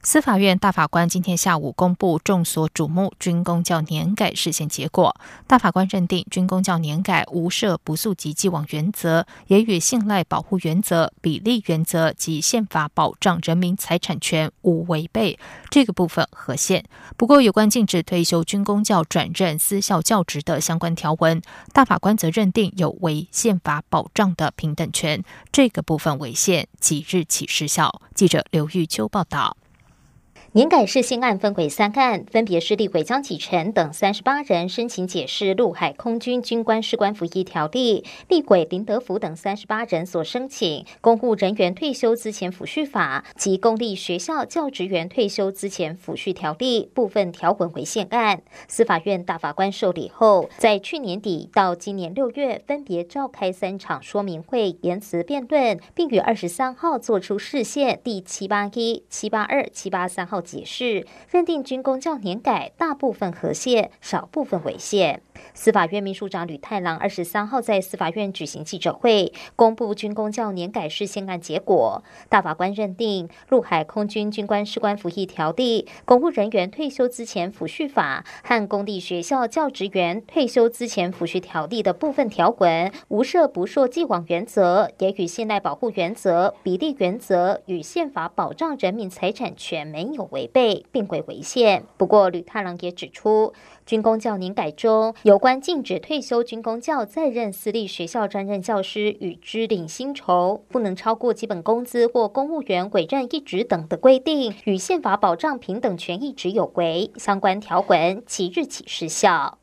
司法院大法官今天下午公布众所瞩目军公教年改事件结果。大法官认定军公教年改无涉不溯及既往原则，也与信赖保护原则、比例原则及宪法保障人民财产权无违背，这个部分合宪。不过，有关禁止退休军公教转任私校教职的相关条文，大法官则认定有违宪法保障的平等权，这个部分违宪，即日起失效。记者刘玉秋报道。年改事新案分为三案，分别是立委江启臣等三十八人申请解释陆海空军军官士官服役条例，立委林德福等三十八人所申请公务人员退休资前抚恤法及公立学校教职员退休资前抚恤条例部分条文为宪案。司法院大法官受理后，在去年底到今年六月分别召开三场说明会、言辞辩论，并于二十三号作出释宪第七八一、七八二、七八三号。解释认定军工教年改大部分合宪，少部分违宪。司法院秘书长吕太郎二十三号在司法院举行记者会，公布军工教年改事宪案结果。大法官认定陆海空军军官士官服役条例、公务人员退休之前抚恤法和公立学校教职员退休之前抚恤条例的部分条文无涉不溯既往原则，也与现代保护原则、比例原则与宪法保障人民财产权没有。违背并轨违宪。不过，吕太郎也指出，军工教年改中有关禁止退休军工教在任私立学校专任教师与支领薪酬不能超过基本工资或公务员委任一职等的规定，与宪法保障平等权益值有违，相关条文即日起失效。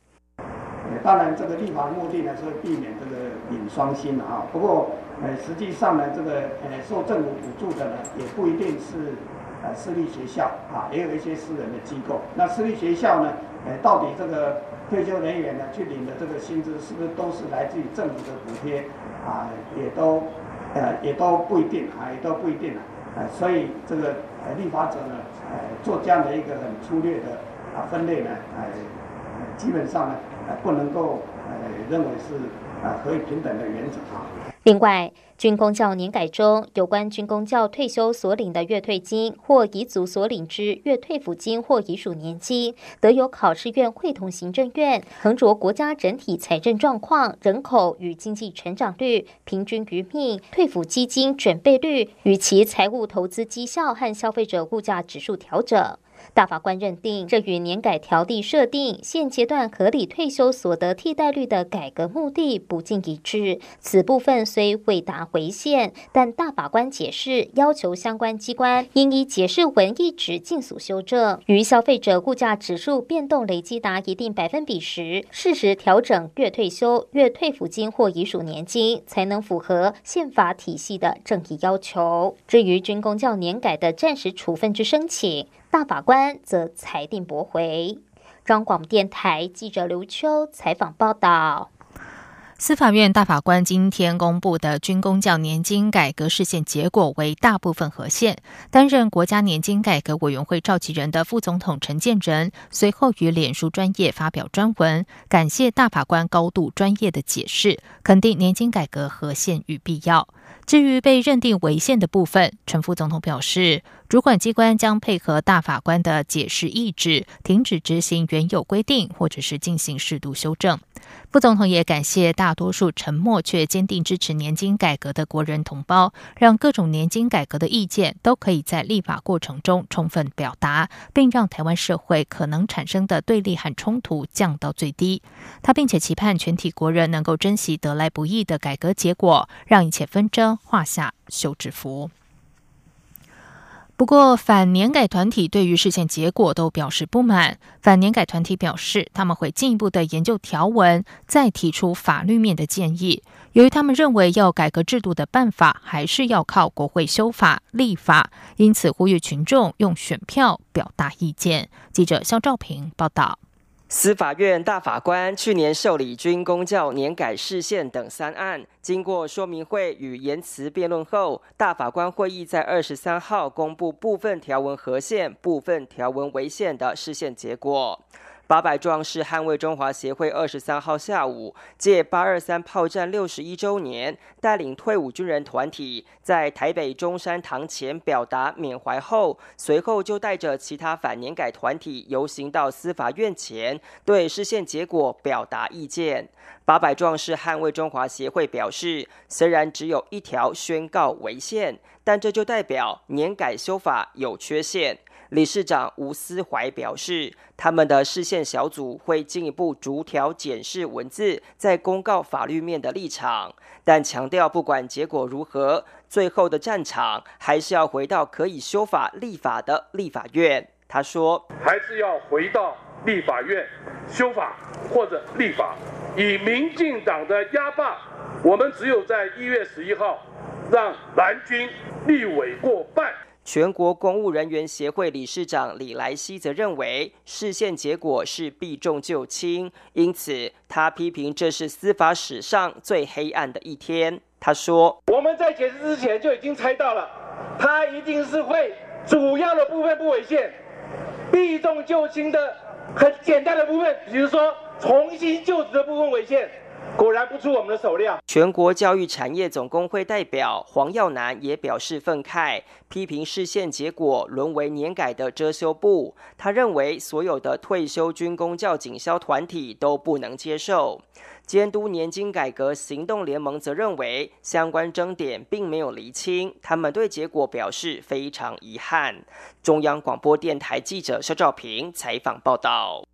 当然，这个立法的目的呢是避免这个引双薪的啊。不过，呃，实际上呢，这个呃受政府补助的呢，也不一定是。呃，私立学校啊，也有一些私人的机构。那私立学校呢，呃，到底这个退休人员呢去领的这个薪资，是不是都是来自于政府的补贴啊？也都呃，也都不一定啊，也都不一定了。呃，所以这个呃，立法者呢，呃，做这样的一个很粗略的啊分类呢，呃，基本上呢，呃，不能够呃认为是啊，可以平等的原则啊。另外，军公教年改中有关军公教退休所领的月退金或遗族所领之月退抚金或遗属年金，得由考试院会同行政院，横着国家整体财政状况、人口与经济成长率、平均余命、退抚基金准备率与其财务投资绩效和消费者物价指数调整。大法官认定，这与年改条例设定现阶段合理退休所得替代率的改革目的不尽一致。此部分虽未达回宪，但大法官解释要求相关机关应依解释文意旨尽速修正，于消费者物价指数变动累积达一定百分比时，适时调整月退休、月退抚金或遗属年金，才能符合宪法体系的正义要求。至于军工教年改的暂时处分之申请，大法官则裁定驳回。中广电台记者刘秋采访报道。司法院大法官今天公布的军工教年金改革事件结果为大部分合宪。担任国家年金改革委员会召集人的副总统陈建仁随后于脸书专业发表专文，感谢大法官高度专业的解释，肯定年金改革合宪与必要。至于被认定违宪的部分，陈副总统表示，主管机关将配合大法官的解释意志，停止执行原有规定，或者是进行适度修正。副总统也感谢大多数沉默却坚定支持年金改革的国人同胞，让各种年金改革的意见都可以在立法过程中充分表达，并让台湾社会可能产生的对立和冲突降到最低。他并且期盼全体国人能够珍惜得来不易的改革结果，让一切纷争。画下休止符。不过，反年改团体对于事件结果都表示不满。反年改团体表示，他们会进一步的研究条文，再提出法律面的建议。由于他们认为要改革制度的办法还是要靠国会修法立法，因此呼吁群众用选票表达意见。记者肖兆平报道。司法院大法官去年受理军公教年改释宪等三案，经过说明会与言辞辩论后，大法官会议在二十三号公布部分条文合宪、部分条文违宪的释宪结果。八百壮士捍卫中华协会二十三号下午借八二三炮战六十一周年，带领退伍军人团体在台北中山堂前表达缅怀后，随后就带着其他反年改团体游行到司法院前，对释宪结果表达意见。八百壮士捍卫中华协会表示，虽然只有一条宣告违宪，但这就代表年改修法有缺陷。理事长吴思怀表示，他们的视线小组会进一步逐条检视文字在公告法律面的立场，但强调不管结果如何，最后的战场还是要回到可以修法立法的立法院。他说：“还是要回到立法院修法或者立法，以民进党的压霸，我们只有在一月十一号让蓝军立委过半。”全国公务人员协会理事长李来希则认为，视线结果是避重就轻，因此他批评这是司法史上最黑暗的一天。他说：“我们在解释之前就已经猜到了，他一定是会主要的部分不违宪，避重就轻的很简单的部分，比如说重新就职的部分为限。”果然不出我们的手料。全国教育产业总工会代表黄耀南也表示愤慨，批评视线结果沦为年改的遮羞布。他认为所有的退休军工教警消团体都不能接受。监督年金改革行动联盟则认为相关争点并没有厘清，他们对结果表示非常遗憾。中央广播电台记者肖兆平采访报道。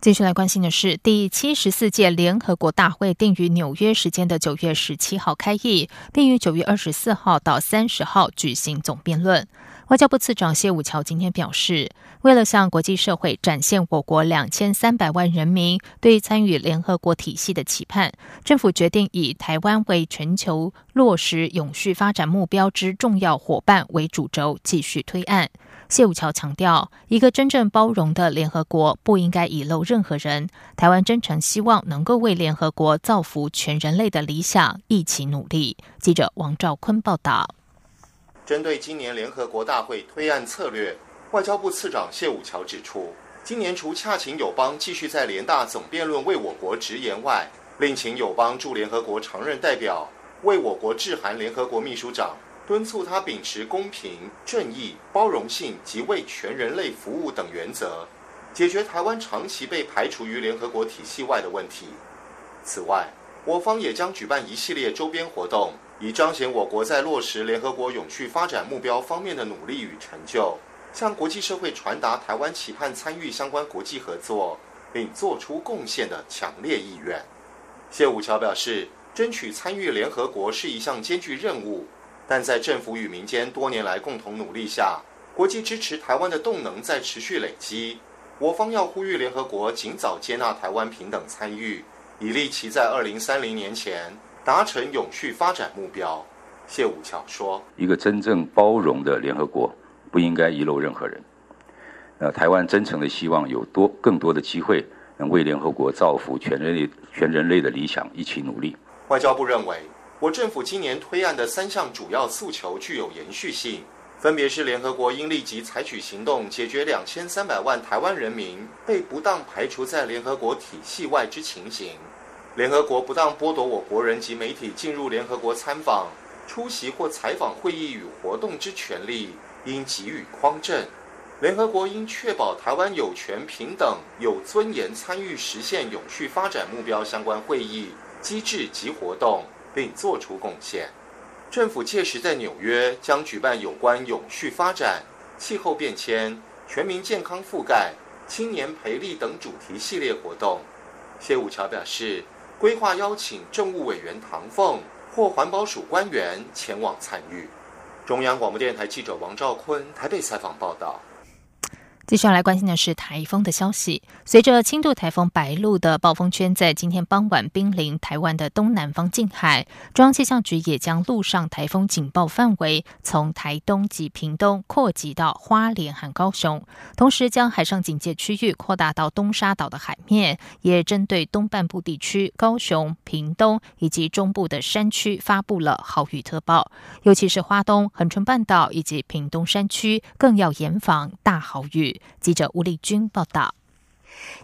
继续来关心的是，第七十四届联合国大会定于纽约时间的九月十七号开议，并于九月二十四号到三十号举行总辩论。外交部次长谢武桥今天表示，为了向国际社会展现我国两千三百万人民对参与联合国体系的期盼，政府决定以台湾为全球落实永续发展目标之重要伙伴为主轴，继续推案。谢武桥强调，一个真正包容的联合国不应该遗漏任何人。台湾真诚希望能够为联合国造福全人类的理想一起努力。记者王兆坤报道。针对今年联合国大会推案策略，外交部次长谢武桥指出，今年除洽请友邦继续在联大总辩论为我国直言外，另请友邦驻联合国常任代表为我国致函联合国秘书长。敦促他秉持公平、正义、包容性及为全人类服务等原则，解决台湾长期被排除于联合国体系外的问题。此外，我方也将举办一系列周边活动，以彰显我国在落实联合国永续发展目标方面的努力与成就，向国际社会传达台湾期盼参与相关国际合作并做出贡献的强烈意愿。谢武桥表示，争取参与联合国是一项艰巨任务。但在政府与民间多年来共同努力下，国际支持台湾的动能在持续累积。我方要呼吁联合国尽早接纳台湾平等参与，以利其在二零三零年前达成永续发展目标。谢武桥说：“一个真正包容的联合国不应该遗漏任何人。呃，台湾真诚的希望有多更多的机会能为联合国造福全人类全人类的理想一起努力。”外交部认为。我政府今年推案的三项主要诉求具有延续性，分别是联合国应立即采取行动，解决两千三百万台湾人民被不当排除在联合国体系外之情形；联合国不当剥夺我国人及媒体进入联合国参访、出席或采访会议与活动之权利，应给予匡正；联合国应确保台湾有权平等、有尊严参与实现永续发展目标相关会议、机制及活动。并作出贡献。政府届时在纽约将举办有关永续发展、气候变迁、全民健康覆盖、青年培力等主题系列活动。谢武桥表示，规划邀请政务委员唐凤或环保署官员前往参与。中央广播电台记者王兆坤台北采访报道。接下来关心的是台风的消息。随着轻度台风白鹿的暴风圈在今天傍晚濒临台湾的东南方近海，中央气象局也将陆上台风警报范围从台东及屏东扩及到花莲和高雄，同时将海上警戒区域扩大到东沙岛的海面，也针对东半部地区高雄、屏东以及中部的山区发布了豪雨特报，尤其是花东、恒春半岛以及屏东山区，更要严防大豪雨。记者吴丽君报道。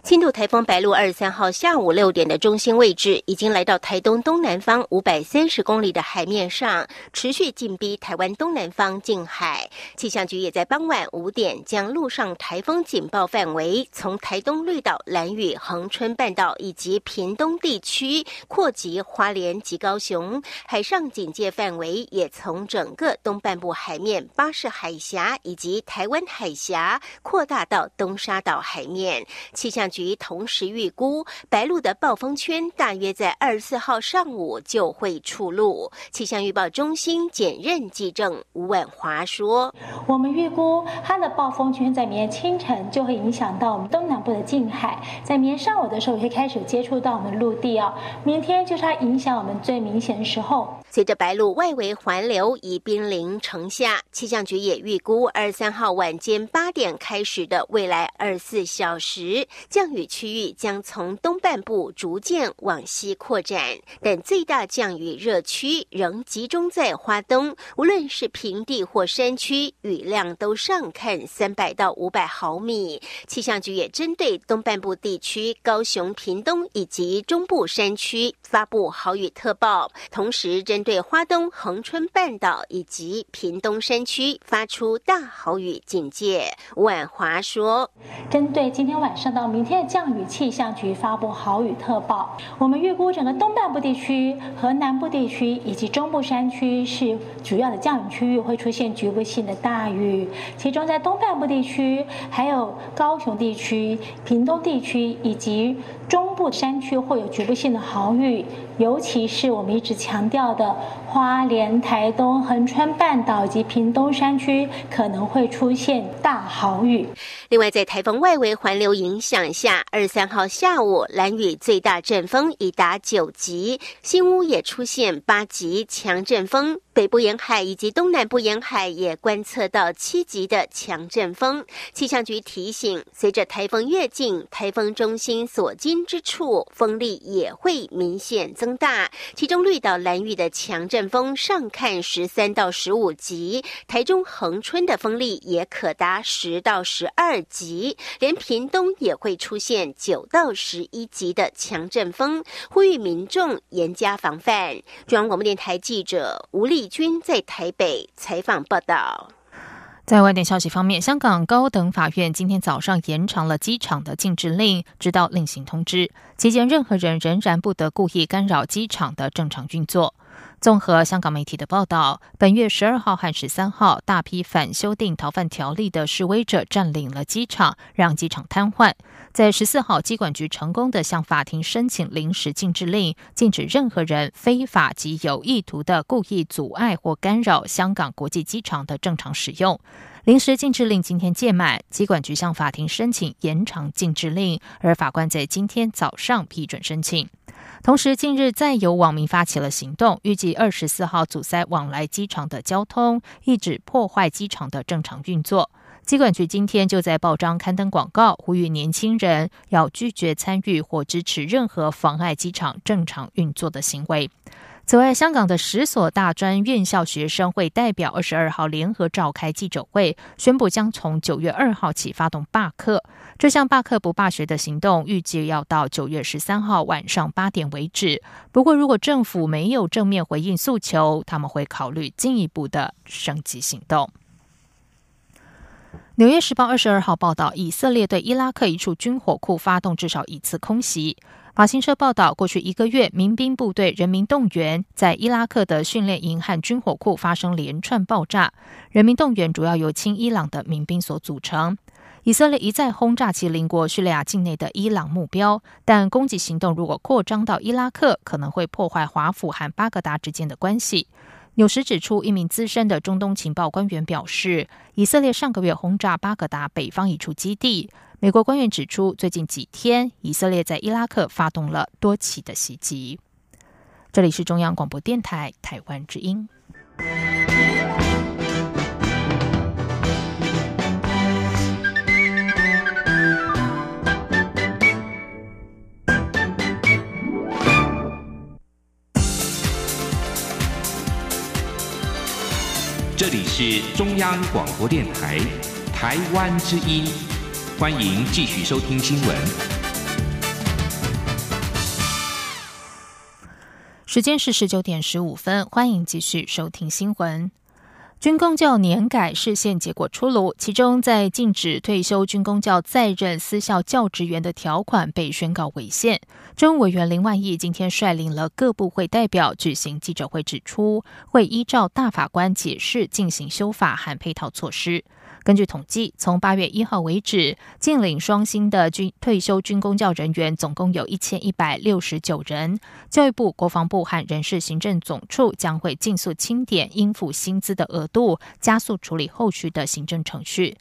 轻度台风白鹭二十三号下午六点的中心位置，已经来到台东东南方五百三十公里的海面上，持续进逼台湾东南方近海。气象局也在傍晚五点将陆上台风警报范围从台东绿岛、兰屿、恒春半岛以及屏东地区扩及花莲及高雄；海上警戒范围也从整个东半部海面巴士海峡以及台湾海峡扩大到东沙岛海面。气象局同时预估，白露的暴风圈大约在二十四号上午就会出陆。气象预报中心兼任记者吴婉华说：“我们预估它的暴风圈在明天清晨就会影响到我们东南部的近海，在明天上午的时候会开始接触到我们陆地哦。明天就是它影响我们最明显的时候。随着白鹭外围环流已濒临城下，气象局也预估二十三号晚间八点开始的未来二十四小时。”降雨区域将从东半部逐渐往西扩展，但最大降雨热区仍集中在花东。无论是平地或山区，雨量都上看三百到五百毫米。气象局也针对东半部地区、高雄、屏东以及中部山区发布豪雨特报，同时针对花东、恒春半岛以及屏东山区发出大豪雨警戒。婉华说：“针对今天晚上到。”明天的降雨，气象局发布豪雨特报。我们预估整个东半部地区和南部地区以及中部山区是主要的降雨区域，会出现局部性的大雨。其中在东半部地区，还有高雄地区、屏东地区以及中部山区会有局部性的豪雨，尤其是我们一直强调的花莲、台东、恒春半岛及屏东山区可能会出现大豪雨。另外，在台风外围环流影响。下，二三号下午，蓝雨最大阵风已达九级，新屋也出现八级强阵风。北部沿海以及东南部沿海也观测到七级的强阵风。气象局提醒，随着台风越近，台风中心所经之处风力也会明显增大。其中绿岛蓝屿的强阵风上看十三到十五级，台中恒春的风力也可达十到十二级，连屏东也会出现九到十一级的强阵风，呼吁民众严加防范。中央广播电台记者吴丽。军在台北采访报道。在外电消息方面，香港高等法院今天早上延长了机场的禁止令，直到另行通知。期间，任何人仍然不得故意干扰机场的正常运作。综合香港媒体的报道，本月十二号和十三号，大批反修订逃犯条例的示威者占领了机场，让机场瘫痪。在十四号，机管局成功的向法庭申请临时禁制令，禁止任何人非法及有意图的故意阻碍或干扰香港国际机场的正常使用。临时禁制令今天届满，机管局向法庭申请延长禁制令，而法官在今天早上批准申请。同时，近日再有网民发起了行动，预计二十四号阻塞往来机场的交通，意指破坏机场的正常运作。机管局今天就在报章刊登广告，呼吁年轻人要拒绝参与或支持任何妨碍机场正常运作的行为。此外，香港的十所大专院校学生会代表二十二号联合召开记者会，宣布将从九月二号起发动罢课。这项罢课不罢学的行动预计要到九月十三号晚上八点为止。不过，如果政府没有正面回应诉求，他们会考虑进一步的升级行动。纽约时报二十二号报道，以色列对伊拉克一处军火库发动至少一次空袭。法新社报道，过去一个月，民兵部队人民动员在伊拉克的训练营和军火库发生连串爆炸。人民动员主要由亲伊朗的民兵所组成。以色列一再轰炸其邻国叙利亚境内的伊朗目标，但攻击行动如果扩张到伊拉克，可能会破坏华府和巴格达之间的关系。纽时指出，一名资深的中东情报官员表示，以色列上个月轰炸巴格达北方一处基地。美国官员指出，最近几天，以色列在伊拉克发动了多起的袭击。这里是中央广播电台台湾之音。这里是中央广播电台台湾之音，欢迎继续收听新闻。时间是十九点十五分，欢迎继续收听新闻。军工教年改视线结果出炉，其中在禁止退休军工教在任私校教职员的条款被宣告违宪。中委员林万益今天率领了各部会代表举行记者会，指出会依照大法官解释进行修法和配套措施。根据统计，从八月一号为止，禁领双薪的军退休军公教人员总共有一千一百六十九人。教育部、国防部和人事行政总处将会尽速清点应付薪资的额度，加速处理后续的行政程序。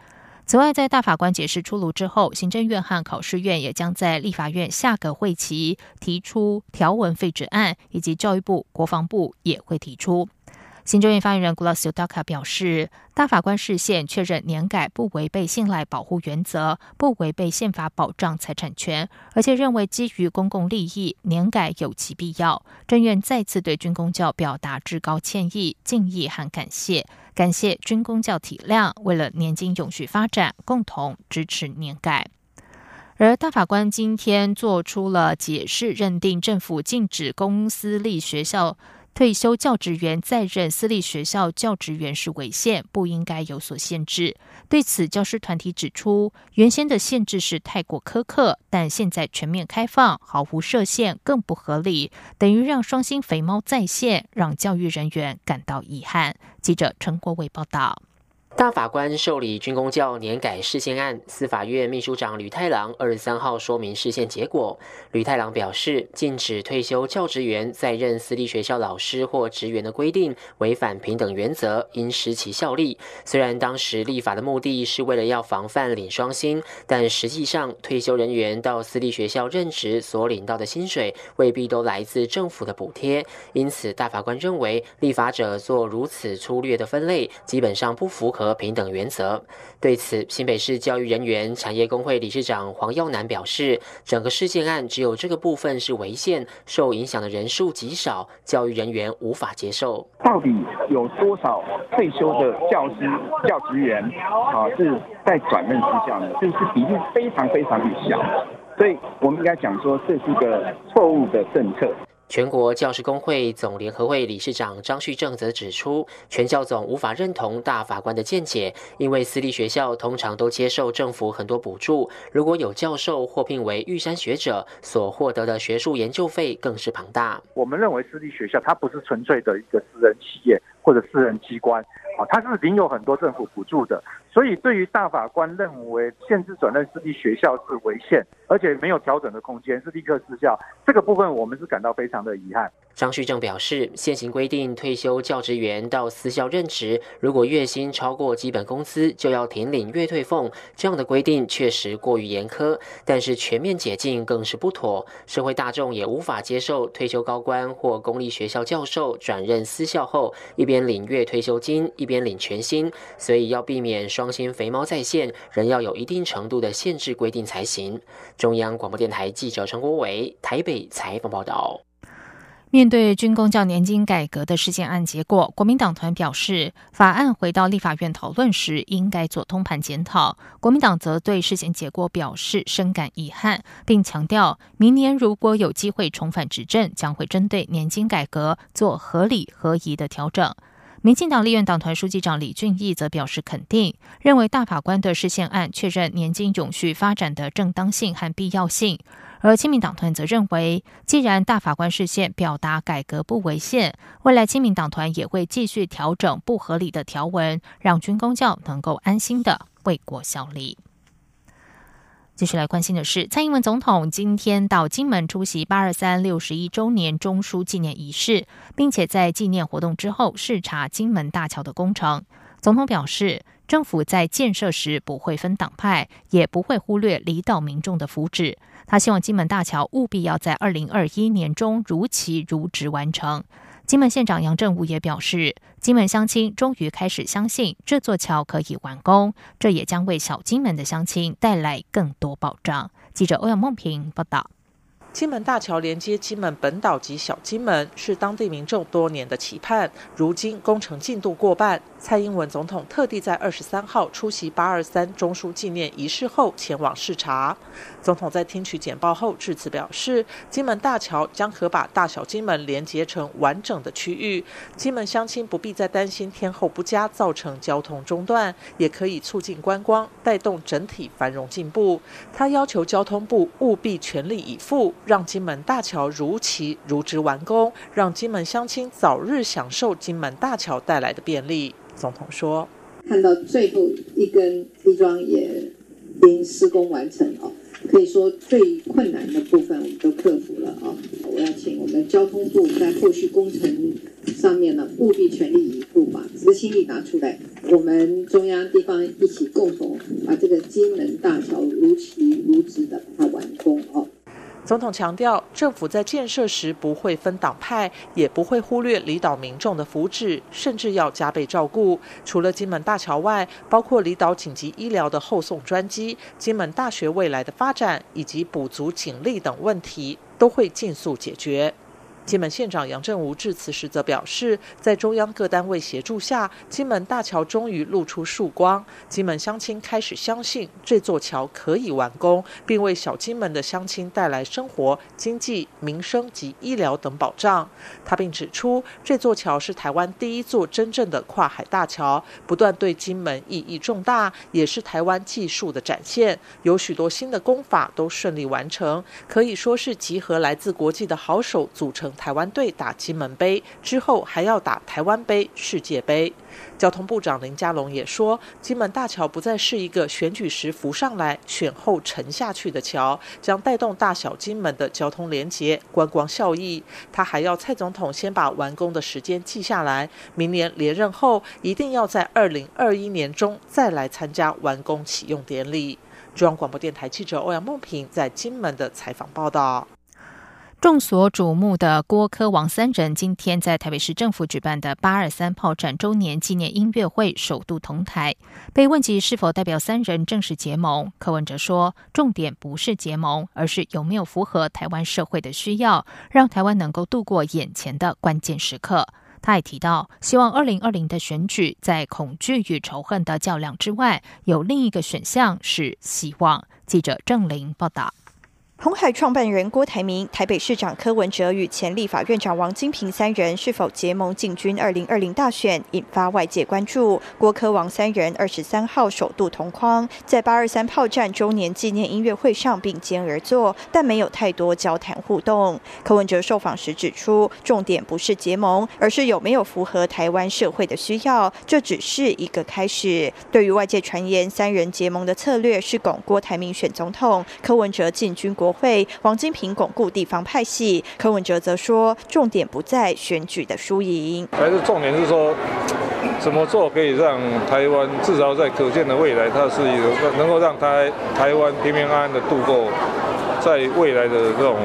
此外，在大法官解释出炉之后，行政院和考试院也将在立法院下个会期提出条文废止案，以及教育部、国防部也会提出。行政院发言人 Glossio Daka 表示，大法官视线确认年改不违背信赖保护原则，不违背宪法保障财产权，而且认为基于公共利益，年改有其必要。政院再次对军公教表达至高歉意、敬意和感谢，感谢军公教体谅，为了年金永续发展，共同支持年改。而大法官今天做出了解释，认定政府禁止公私立学校。退休教职员在任私立学校教职员是违宪，不应该有所限制。对此，教师团体指出，原先的限制是太过苛刻，但现在全面开放，毫无设限，更不合理，等于让双薪肥猫再现，让教育人员感到遗憾。记者陈国伟报道。大法官受理军工教年改事件案，司法院秘书长吕太郎二十三号说明事件结果。吕太郎表示，禁止退休教职员在任私立学校老师或职员的规定违反平等原则，应失其效力。虽然当时立法的目的是为了要防范领双薪，但实际上退休人员到私立学校任职所领到的薪水未必都来自政府的补贴。因此，大法官认为立法者做如此粗略的分类，基本上不符合。和平等原则。对此，新北市教育人员产业工会理事长黄耀南表示，整个事件案只有这个部分是违宪，受影响的人数极少，教育人员无法接受。到底有多少退休的教师、教职员啊是在转任之下呢？就是比例非常非常的小，所以我们应该讲说，这是一个错误的政策。全国教师工会总联合会理事长张旭正则指出，全教总无法认同大法官的见解，因为私立学校通常都接受政府很多补助，如果有教授获聘为玉山学者，所获得的学术研究费更是庞大。我们认为私立学校它不是纯粹的一个私人企业或者私人机关，啊，它是领有很多政府补助的。所以，对于大法官认为限制转任私立学校是违宪，而且没有调整的空间，是立刻失效。这个部分我们是感到非常的遗憾。张旭正表示，现行规定，退休教职员到私校任职，如果月薪超过基本工资，就要停领月退俸。这样的规定确实过于严苛，但是全面解禁更是不妥。社会大众也无法接受退休高官或公立学校教授转任私校后，一边领月退休金，一边领全薪。所以要避免双。薪肥猫在线，仍要有一定程度的限制规定才行。中央广播电台记者陈国伟台北采访报道。面对军工教年金改革的事件案结果，国民党团表示，法案回到立法院讨论时，应该做通盘检讨。国民党则对事件结果表示深感遗憾，并强调，明年如果有机会重返执政，将会针对年金改革做合理合宜的调整。民进党立院党团书记长李俊毅则表示肯定，认为大法官的视线案确认年金永续发展的正当性和必要性。而亲民党团则认为，既然大法官视线表达改革不违宪，未来亲民党团也会继续调整不合理的条文，让军工教能够安心的为国效力。继续来关心的是，蔡英文总统今天到金门出席八二三六十一周年中书纪念仪式，并且在纪念活动之后视察金门大桥的工程。总统表示，政府在建设时不会分党派，也不会忽略离岛民众的福祉。他希望金门大桥务必要在二零二一年中如期如职完成。金门县长杨振武也表示，金门乡亲终于开始相信这座桥可以完工，这也将为小金门的乡亲带来更多保障。记者欧阳梦平报道。金门大桥连接金门本岛及小金门，是当地民众多年的期盼。如今工程进度过半，蔡英文总统特地在二十三号出席八二三中书纪念仪式后前往视察。总统在听取简报后致辞表示，金门大桥将可把大小金门连接成完整的区域，金门乡亲不必再担心天候不佳造成交通中断，也可以促进观光，带动整体繁荣进步。他要求交通部务必全力以赴。让金门大桥如期如职完工，让金门乡亲早日享受金门大桥带来的便利。总统说：“看到最后一根铺桩也已经施工完成哦，可以说最困难的部分我们都克服了啊！我要请我们交通部在后续工程上面呢，务必全力以赴，把执行力拿出来，我们中央地方一起共同把这个金门大桥如期如职的把它完工哦。”总统强调，政府在建设时不会分党派，也不会忽略离岛民众的福祉，甚至要加倍照顾。除了金门大桥外，包括离岛紧急医疗的后送专机、金门大学未来的发展以及补足警力等问题，都会尽速解决。金门县长杨振武致辞时则表示，在中央各单位协助下，金门大桥终于露出曙光。金门乡亲开始相信这座桥可以完工，并为小金门的乡亲带来生活、经济、民生及医疗等保障。他并指出，这座桥是台湾第一座真正的跨海大桥，不断对金门意义重大，也是台湾技术的展现。有许多新的工法都顺利完成，可以说是集合来自国际的好手组成。台湾队打金门杯之后，还要打台湾杯、世界杯。交通部长林佳龙也说，金门大桥不再是一个选举时浮上来、选后沉下去的桥，将带动大小金门的交通连结、观光效益。他还要蔡总统先把完工的时间记下来，明年连任后一定要在二零二一年中再来参加完工启用典礼。中央广播电台记者欧阳梦平在金门的采访报道。众所瞩目的郭科王三人今天在台北市政府举办的八二三炮战周年纪念音乐会首度同台，被问及是否代表三人正式结盟，柯文哲说，重点不是结盟，而是有没有符合台湾社会的需要，让台湾能够度过眼前的关键时刻。他也提到，希望二零二零的选举在恐惧与仇恨的较量之外，有另一个选项是希望。记者郑玲报道。红海创办人郭台铭、台北市长柯文哲与前立法院长王金平三人是否结盟进军二零二零大选，引发外界关注。郭柯王三人二十三号首度同框，在八二三炮战周年纪念音乐会上并肩而坐，但没有太多交谈互动。柯文哲受访时指出，重点不是结盟，而是有没有符合台湾社会的需要，这只是一个开始。对于外界传言三人结盟的策略是拱郭台铭选总统，柯文哲进军国。会王金平巩固地方派系，柯文哲则说，重点不在选举的输赢，还是重点是说，怎么做可以让台湾至少在可见的未来，它是一个能够让台台湾平平安安的度过在未来的这种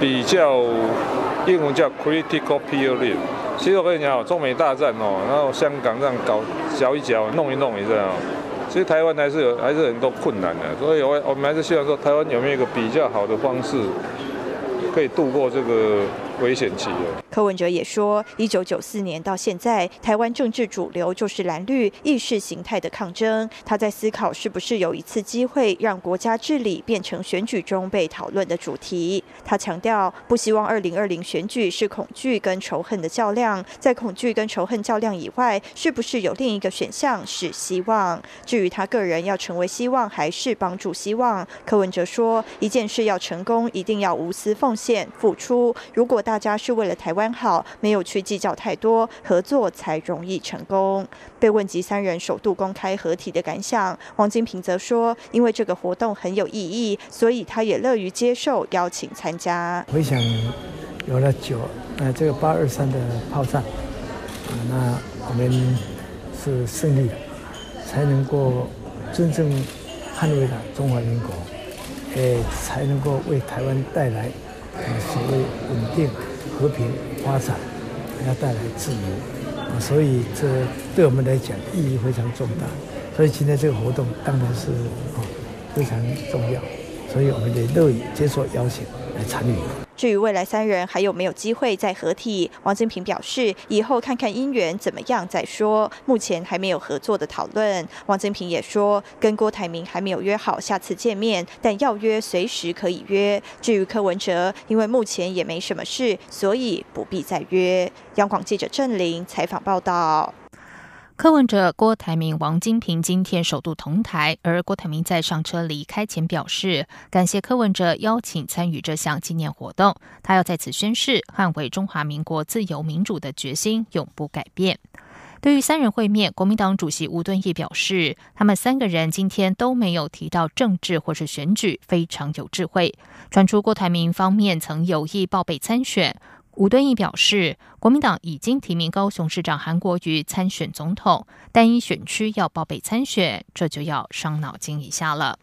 比较英文叫 critical period。其实我跟你讲，中美大战哦，然后香港这样搞搅一搅，弄一弄一这样。其实台湾还是有还是很多困难的，所以我我们还是希望说，台湾有没有一个比较好的方式，可以度过这个。危险期了。柯文哲也说，一九九四年到现在，台湾政治主流就是蓝绿意识形态的抗争。他在思考，是不是有一次机会让国家治理变成选举中被讨论的主题。他强调，不希望二零二零选举是恐惧跟仇恨的较量。在恐惧跟仇恨较量以外，是不是有另一个选项是希望？至于他个人要成为希望还是帮助希望，柯文哲说，一件事要成功，一定要无私奉献付出。如果大大家是为了台湾好，没有去计较太多，合作才容易成功。被问及三人首度公开合体的感想，王金平则说：“因为这个活动很有意义，所以他也乐于接受邀请参加。回想有了九呃这个八二三的炮战，那我们是胜利了，才能够真正捍卫了中华民国。”诶，才能够为台湾带来啊所谓稳定、和平、发展，要带来自由啊！所以这对我们来讲意义非常重大。所以今天这个活动当然是啊非常重要，所以我们也乐意接受邀请来参与。至于未来三人还有没有机会再合体，王金平表示，以后看看姻缘怎么样再说，目前还没有合作的讨论。王金平也说，跟郭台铭还没有约好下次见面，但要约随时可以约。至于柯文哲，因为目前也没什么事，所以不必再约。央广记者郑玲采访报道。柯文哲、郭台铭、王金平今天首度同台，而郭台铭在上车离开前表示，感谢柯文哲邀请参与这项纪念活动，他要在此宣誓捍卫中华民国自由民主的决心永不改变。对于三人会面，国民党主席吴敦义表示，他们三个人今天都没有提到政治或是选举，非常有智慧。传出郭台铭方面曾有意报备参选。吴敦义表示，国民党已经提名高雄市长韩国瑜参选总统，但因选区要报备参选，这就要伤脑筋一下了。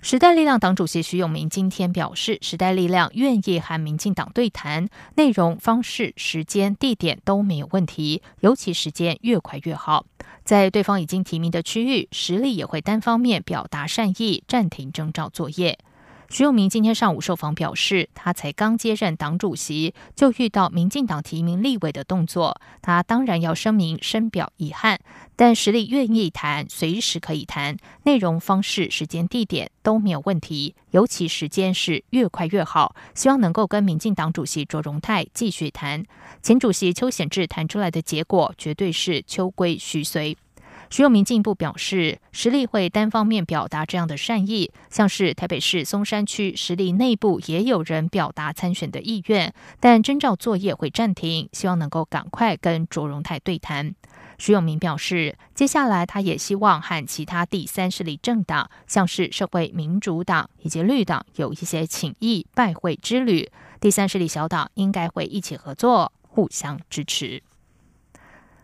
时代力量党主席徐永明今天表示，时代力量愿意和民进党对谈，内容、方式、时间、地点都没有问题，尤其时间越快越好。在对方已经提名的区域，实力也会单方面表达善意，暂停征召作业。徐永明今天上午受访表示，他才刚接任党主席，就遇到民进党提名立委的动作，他当然要声明深表遗憾，但实力愿意谈，随时可以谈，内容、方式、时间、地点都没有问题，尤其时间是越快越好，希望能够跟民进党主席卓荣泰继续谈，前主席邱显智谈出来的结果绝对是秋归徐随。徐永明进一步表示，实力会单方面表达这样的善意，像是台北市松山区实力内部也有人表达参选的意愿，但征召作业会暂停，希望能够赶快跟卓荣泰对谈。徐永明表示，接下来他也希望和其他第三势力政党，像是社会民主党以及绿党有一些请意拜会之旅，第三势力小党应该会一起合作，互相支持。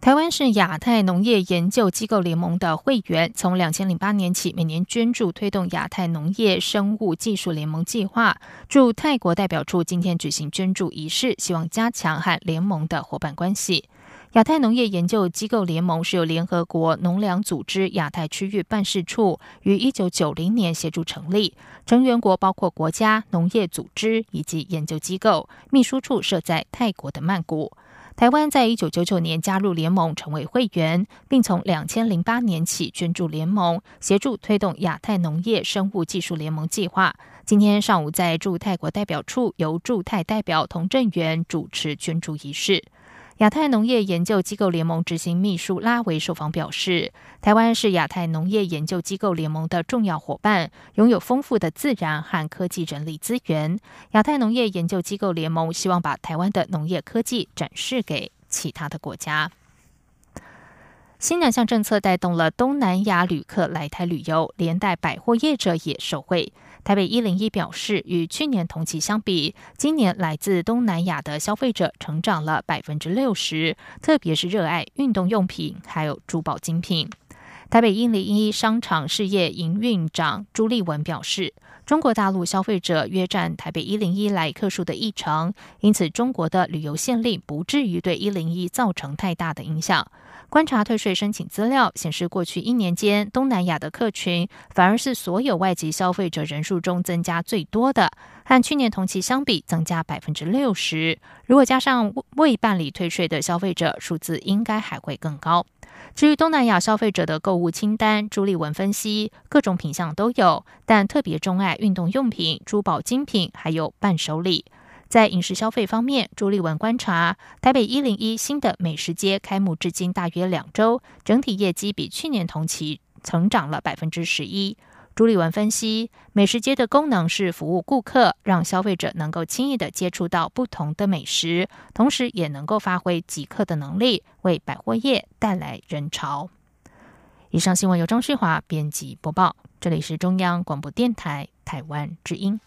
台湾是亚太农业研究机构联盟的会员，从两千零八年起，每年捐助推动亚太农业生物技术联盟计划。驻泰国代表处今天举行捐助仪式，希望加强和联盟的伙伴关系。亚太农业研究机构联盟是由联合国农粮组织亚太区域办事处于一九九零年协助成立，成员国包括国家、农业组织以及研究机构。秘书处设在泰国的曼谷。台湾在一九九九年加入联盟，成为会员，并从两千零八年起捐助联盟，协助推动亚太农业生物技术联盟计划。今天上午在驻泰国代表处，由驻泰代表童振源主持捐助仪式。亚太农业研究机构联盟执行秘书拉维受访表示，台湾是亚太农业研究机构联盟的重要伙伴，拥有丰富的自然和科技人力资源。亚太农业研究机构联盟希望把台湾的农业科技展示给其他的国家。新两项政策带动了东南亚旅客来台旅游，连带百货业者也受惠。台北一零一表示，与去年同期相比，今年来自东南亚的消费者成长了百分之六十，特别是热爱运动用品还有珠宝精品。台北一零一商场事业营运长朱立文表示，中国大陆消费者约占台北一零一来客数的一成，因此中国的旅游限令不至于对一零一造成太大的影响。观察退税申请资料显示，过去一年间，东南亚的客群反而是所有外籍消费者人数中增加最多的，和去年同期相比增加百分之六十。如果加上未办理退税的消费者，数字应该还会更高。至于东南亚消费者的购物清单，朱立文分析，各种品项都有，但特别钟爱运动用品、珠宝精品，还有伴手礼。在饮食消费方面，朱立文观察，台北一零一新的美食街开幕至今大约两周，整体业绩比去年同期成长了百分之十一。朱立文分析，美食街的功能是服务顾客，让消费者能够轻易的接触到不同的美食，同时也能够发挥即刻的能力，为百货业带来人潮。以上新闻由张旭华编辑播报，这里是中央广播电台台湾之音。